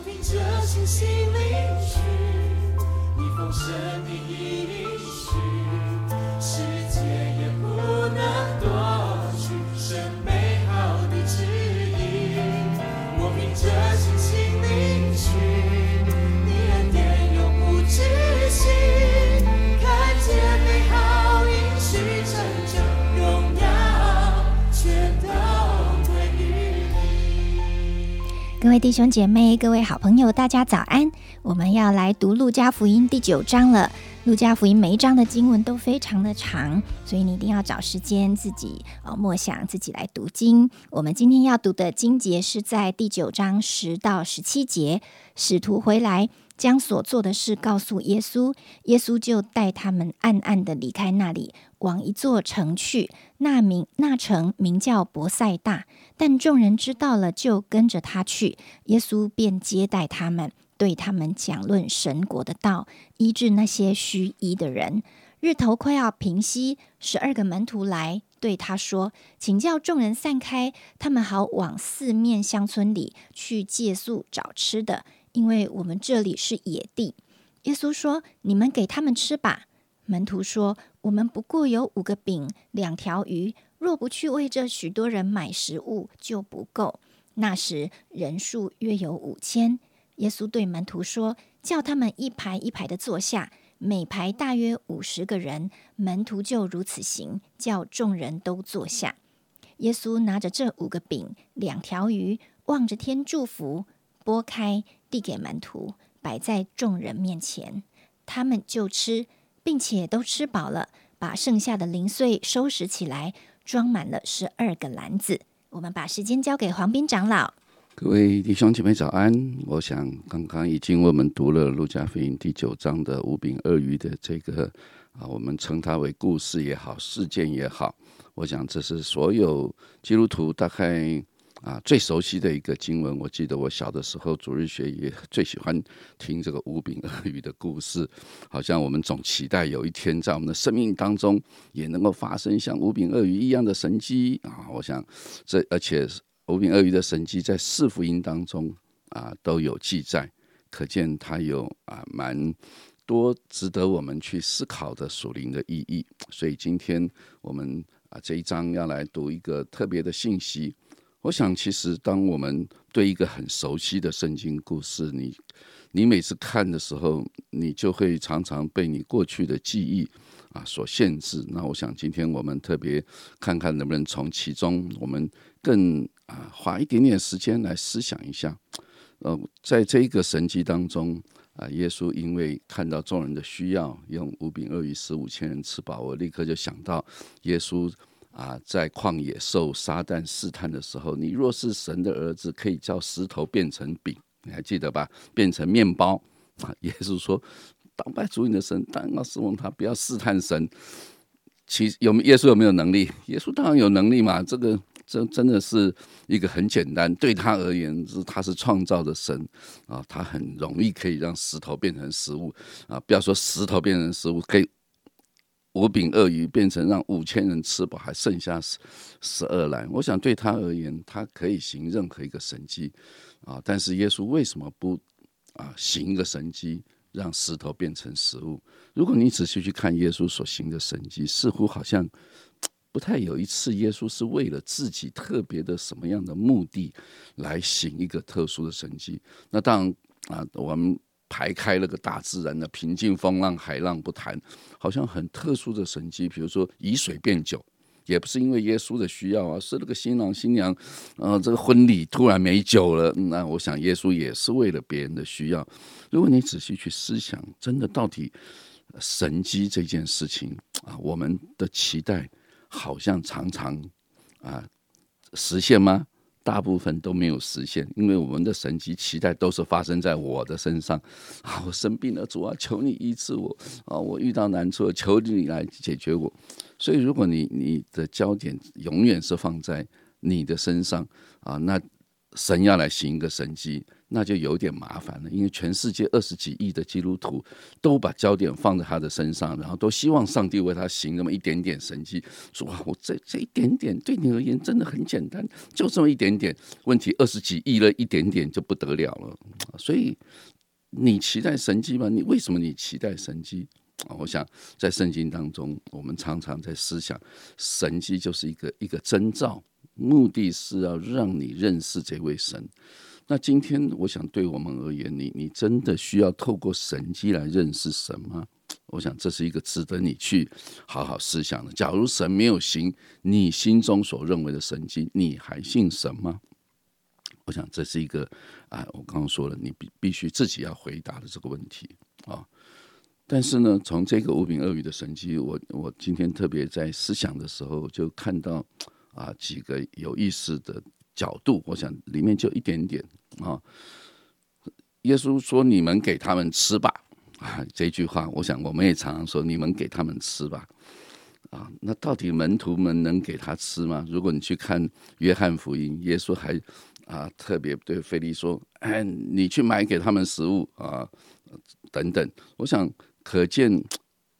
我凭着信心领取你丰盛的应许，各位弟兄姐妹、各位好朋友，大家早安！我们要来读路加福音第九章了。路加福音每一章的经文都非常的长，所以你一定要找时间自己呃默想，自己来读经。我们今天要读的经节是在第九章十到十七节。使徒回来，将所做的事告诉耶稣，耶稣就带他们暗暗的离开那里，往一座城去。那名那城名叫伯赛大，但众人知道了，就跟着他去。耶稣便接待他们，对他们讲论神国的道，医治那些虚医的人。日头快要平息，十二个门徒来对他说：“请叫众人散开，他们好往四面乡村里去借宿找吃的，因为我们这里是野地。”耶稣说：“你们给他们吃吧。”门徒说：“我们不过有五个饼，两条鱼，若不去为这许多人买食物，就不够。”那时人数约有五千。耶稣对门徒说：“叫他们一排一排的坐下，每排大约五十个人。”门徒就如此行，叫众人都坐下。耶稣拿着这五个饼、两条鱼，望着天祝福，拨开，递给门徒，摆在众人面前。他们就吃，并且都吃饱了，把剩下的零碎收拾起来，装满了十二个篮子。我们把时间交给黄斌长老。各位弟兄姐妹早安！我想刚刚已经我们读了路加福音第九章的五饼二鱼的这个啊，我们称它为故事也好，事件也好，我想这是所有基督徒大概啊最熟悉的一个经文。我记得我小的时候主日学也 最喜欢听这个五饼鳄鱼的故事，好像我们总期待有一天在我们的生命当中也能够发生像五饼鳄鱼一样的神迹啊！我想这而且。五饼鳄鱼的神迹在四福音当中啊都有记载，可见它有啊蛮多值得我们去思考的属灵的意义。所以今天我们啊这一章要来读一个特别的信息。我想，其实当我们对一个很熟悉的圣经故事，你你每次看的时候，你就会常常被你过去的记忆啊所限制。那我想，今天我们特别看看能不能从其中我们更啊，花一点点时间来思想一下，呃，在这一个神迹当中啊，耶稣因为看到众人的需要，用五饼二鱼使五千人吃饱，我立刻就想到耶稣啊，在旷野受撒旦试探的时候，你若是神的儿子，可以叫石头变成饼，你还记得吧？变成面包 啊！耶稣说：“当拜主你的神，当然要侍奉他，不要试探神。”其有耶稣有没有能力？耶稣当然有能力嘛，这个。这真的是一个很简单，对他而言是他是创造的神啊，他很容易可以让石头变成食物啊，不要说石头变成食物，可以五饼鳄鱼变成让五千人吃饱，还剩下十十二篮。我想对他而言，他可以行任何一个神迹啊，但是耶稣为什么不啊行一个神迹，让石头变成食物？如果你仔细去看耶稣所行的神迹，似乎好像。不太有一次，耶稣是为了自己特别的什么样的目的来行一个特殊的神迹。那当然啊，我们排开了个大自然的平静风浪、海浪不谈，好像很特殊的神迹，比如说以水变酒，也不是因为耶稣的需要啊，是那个新郎新娘，呃，这个婚礼突然没酒了，那我想耶稣也是为了别人的需要。如果你仔细去思想，真的到底神迹这件事情啊，我们的期待。好像常常啊实现吗？大部分都没有实现，因为我们的神迹期待都是发生在我的身上 啊！我生病了，主啊，求你医治我啊！我遇到难处，求你来解决我。所以，如果你你的焦点永远是放在你的身上啊，那神要来行一个神迹，那就有点麻烦了，因为全世界二十几亿的基督徒都把焦点放在他的身上，然后都希望上帝为他行那么一点点神迹。说哇，我这这一点点对你而言真的很简单，就这么一点点问题，二十几亿了一点点就不得了了。所以你期待神迹吗？你为什么你期待神迹？我想在圣经当中，我们常常在思想，神迹就是一个一个征兆。目的是要让你认识这位神。那今天我想对我们而言，你你真的需要透过神迹来认识神吗？我想这是一个值得你去好好思想的。假如神没有行你心中所认为的神迹，你还信神吗？我想这是一个啊，我刚刚说了，你必必须自己要回答的这个问题啊。但是呢，从这个五饼鳄鱼的神迹，我我今天特别在思想的时候就看到。啊，几个有意思的角度，我想里面就一点点啊。耶稣说：“你们给他们吃吧。”啊，这句话，我想我们也常常说：“你们给他们吃吧。”啊，那到底门徒们能给他吃吗？如果你去看约翰福音，耶稣还啊特别对菲利说：“哎，你去买给他们食物啊，等等。”我想可见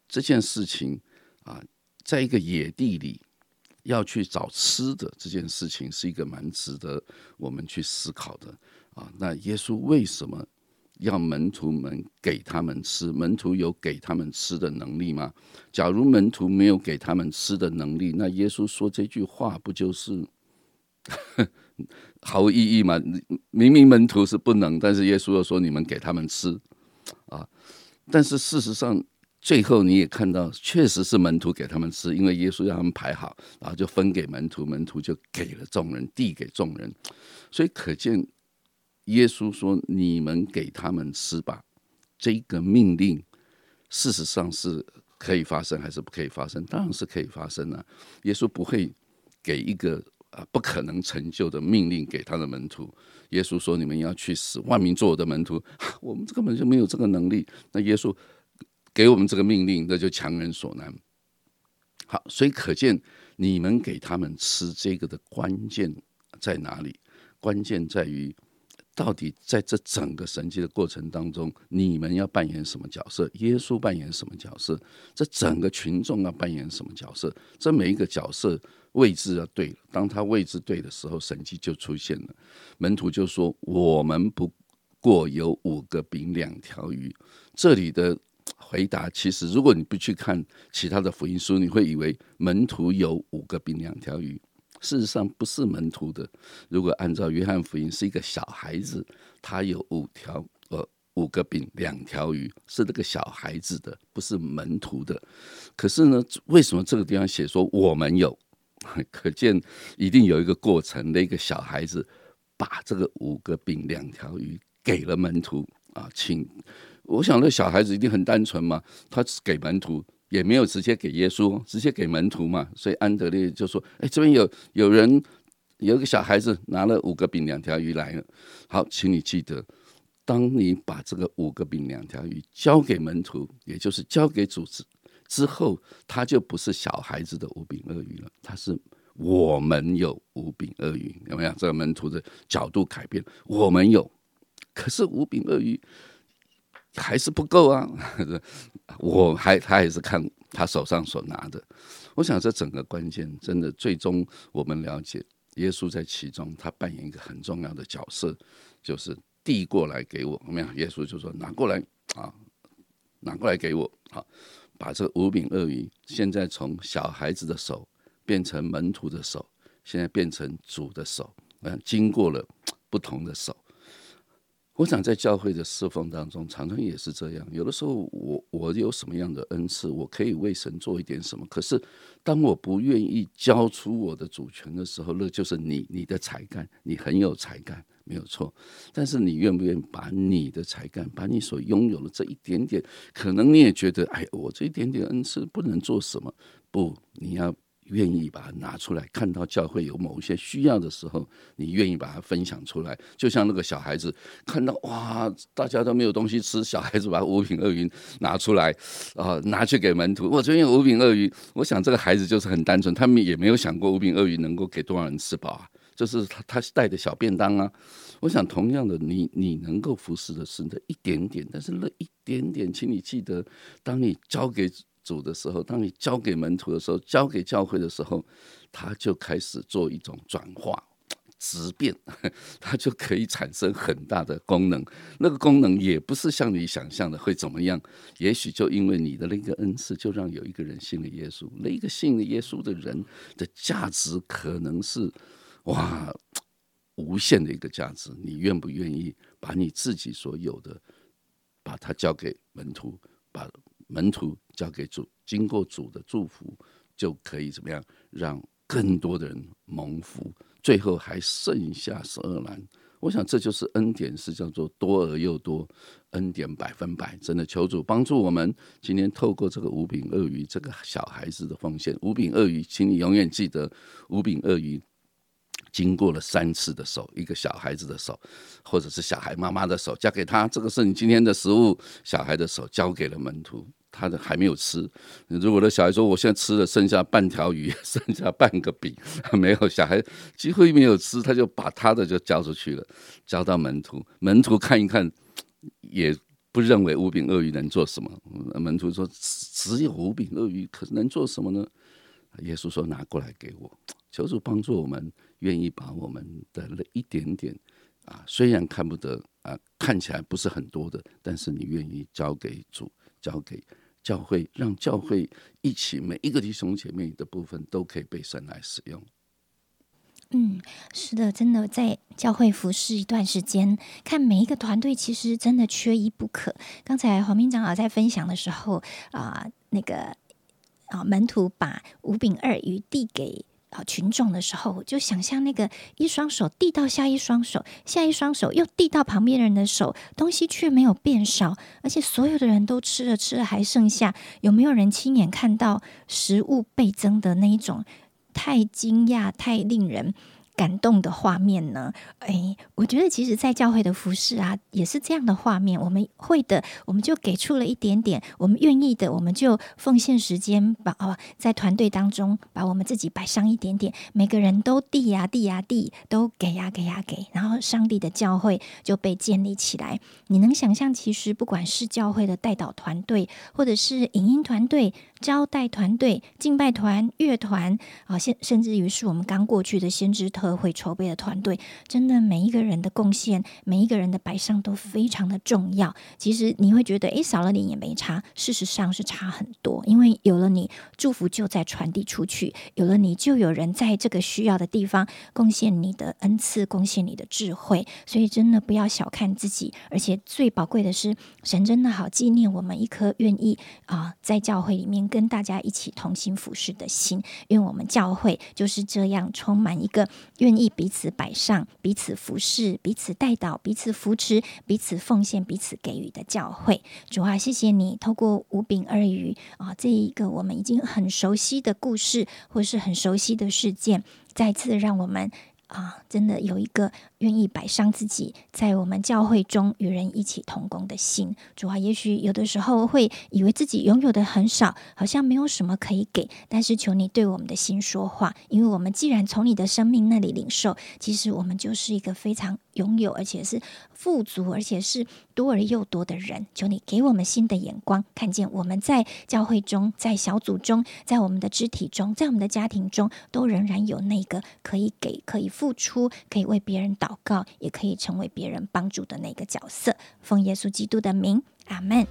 这件事情啊，在一个野地里。要去找吃的这件事情是一个蛮值得我们去思考的啊。那耶稣为什么要门徒们给他们吃？门徒有给他们吃的能力吗？假如门徒没有给他们吃的能力，那耶稣说这句话不就是 毫无意义吗？明明门徒是不能，但是耶稣又说你们给他们吃啊。但是事实上。最后你也看到，确实是门徒给他们吃，因为耶稣让他们排好，然后就分给门徒，门徒就给了众人，递给众人。所以可见，耶稣说：“你们给他们吃吧。”这个命令，事实上是可以发生还是不可以发生？当然是可以发生啊！耶稣不会给一个啊不可能成就的命令给他的门徒。耶稣说：“你们要去死万民做我的门徒。”我们根本就没有这个能力。那耶稣。给我们这个命令，那就强人所难。好，所以可见你们给他们吃这个的关键在哪里？关键在于，到底在这整个神迹的过程当中，你们要扮演什么角色？耶稣扮演什么角色？这整个群众要扮演什么角色？这每一个角色位置要对。当他位置对的时候，神迹就出现了。门徒就说：“我们不过有五个饼两条鱼。”这里的。回答其实，如果你不去看其他的福音书，你会以为门徒有五个饼两条鱼。事实上不是门徒的。如果按照约翰福音，是一个小孩子，他有五条呃五个饼两条鱼，是那个小孩子的，不是门徒的。可是呢，为什么这个地方写说我们有？可见一定有一个过程，那个小孩子把这个五个饼两条鱼给了门徒啊，请。我想，那小孩子一定很单纯嘛，他给门徒也没有直接给耶稣，直接给门徒嘛。所以安德烈就说：“哎，这边有有人有一个小孩子拿了五个饼两条鱼来了。好，请你记得，当你把这个五个饼两条鱼交给门徒，也就是交给主子之后，他就不是小孩子的五饼二鱼了，他是我们有五饼二鱼，有没有？这个门徒的角度改变，我们有，可是五饼鳄鱼。”还是不够啊！我还他还是看他手上所拿的。我想这整个关键真的最终我们了解，耶稣在其中他扮演一个很重要的角色，就是递过来给我。没有？耶稣就说拿过来啊，拿过来给我。好，把这五饼鳄鱼现在从小孩子的手变成门徒的手，现在变成主的手。嗯，经过了不同的手。我想在教会的侍奉当中，常常也是这样。有的时候，我我有什么样的恩赐，我可以为神做一点什么。可是，当我不愿意交出我的主权的时候，那就是你你的才干，你很有才干，没有错。但是，你愿不愿意把你的才干，把你所拥有的这一点点，可能你也觉得，哎，我这一点点恩赐不能做什么？不，你要。愿意把它拿出来，看到教会有某一些需要的时候，你愿意把它分享出来。就像那个小孩子看到哇，大家都没有东西吃，小孩子把五品鳄鱼拿出来，啊，拿去给门徒。我这边有五品鳄鱼，我想这个孩子就是很单纯，他们也没有想过五品鳄鱼能够给多少人吃饱啊。就是他他带的小便当啊。我想同样的，你你能够服侍的是那一点点，但是那一点点，请你记得，当你交给主的时候，当你交给门徒的时候，交给教会的时候，他就开始做一种转化。质变，它就可以产生很大的功能。那个功能也不是像你想象的会怎么样。也许就因为你的那个恩赐，就让有一个人信了耶稣。那个信了耶稣的人的价值，可能是哇无限的一个价值。你愿不愿意把你自己所有的，把它交给门徒，把门徒交给主，经过主的祝福，就可以怎么样，让更多的人蒙福。最后还剩下十二篮，我想这就是恩典，是叫做多而又多，恩典百分百。真的求主帮助我们，今天透过这个五饼鳄鱼这个小孩子的奉献，五饼鳄鱼，请你永远记得，五饼鳄鱼经过了三次的手，一个小孩子的手，或者是小孩妈妈的手交给他，这个是你今天的食物，小孩的手交给了门徒。他的还没有吃。如果的小孩说：“我现在吃了，剩下半条鱼，剩下半个饼，没有。”小孩几乎没有吃，他就把他的就交出去了，交到门徒。门徒看一看，也不认为五饼鳄鱼能做什么。门徒说：“只有五饼鳄鱼，可能做什么呢？”耶稣说：“拿过来给我。”求主帮助我们，愿意把我们的那一点点啊，虽然看不得啊，看起来不是很多的，但是你愿意交给主，交给。教会让教会一起，每一个弟兄姐妹的部分都可以被神来使用。嗯，是的，真的在教会服侍一段时间，看每一个团队其实真的缺一不可。刚才黄明长老在分享的时候啊，那个啊门徒把五饼二鱼递给。啊，群众的时候，我就想象那个一双手递到下一双手，下一双手又递到旁边人的手，东西却没有变少，而且所有的人都吃了，吃了还剩下。有没有人亲眼看到食物倍增的那一种？太惊讶，太令人。感动的画面呢？哎，我觉得其实，在教会的服饰啊，也是这样的画面。我们会的，我们就给出了一点点；我们愿意的，我们就奉献时间，把哦，在团队当中把我们自己摆上一点点。每个人都递呀递呀递，都给呀给呀给，然后上帝的教会就被建立起来。你能想象，其实不管是教会的带导团队，或者是影音团队、招待团队、敬拜团、乐团啊，甚甚至于是我们刚过去的先知特。会筹备的团队，真的每一个人的贡献，每一个人的摆上都非常的重要。其实你会觉得，诶，少了你也没差，事实上是差很多。因为有了你，祝福就在传递出去；有了你，就有人在这个需要的地方贡献你的恩赐，贡献你的智慧。所以真的不要小看自己，而且最宝贵的是，神真的好纪念我们一颗愿意啊，在教会里面跟大家一起同心服侍的心。因为我们教会就是这样，充满一个。愿意彼此摆上、彼此服侍、彼此带导、彼此扶持、彼此奉献、彼此给予的教会，主啊，谢谢你透过五饼二鱼啊，这一个我们已经很熟悉的故事，或是很熟悉的事件，再次让我们啊，真的有一个。愿意摆上自己，在我们教会中与人一起同工的心，主啊，也许有的时候会以为自己拥有的很少，好像没有什么可以给，但是求你对我们的心说话，因为我们既然从你的生命那里领受，其实我们就是一个非常拥有，而且是富足，而且是多而又多的人。求你给我们新的眼光，看见我们在教会中，在小组中，在我们的肢体中，在我们的家庭中，都仍然有那个可以给、可以付出、可以为别人祷。祷告也可以成为别人帮助的那个角色。奉耶稣基督的名，阿门。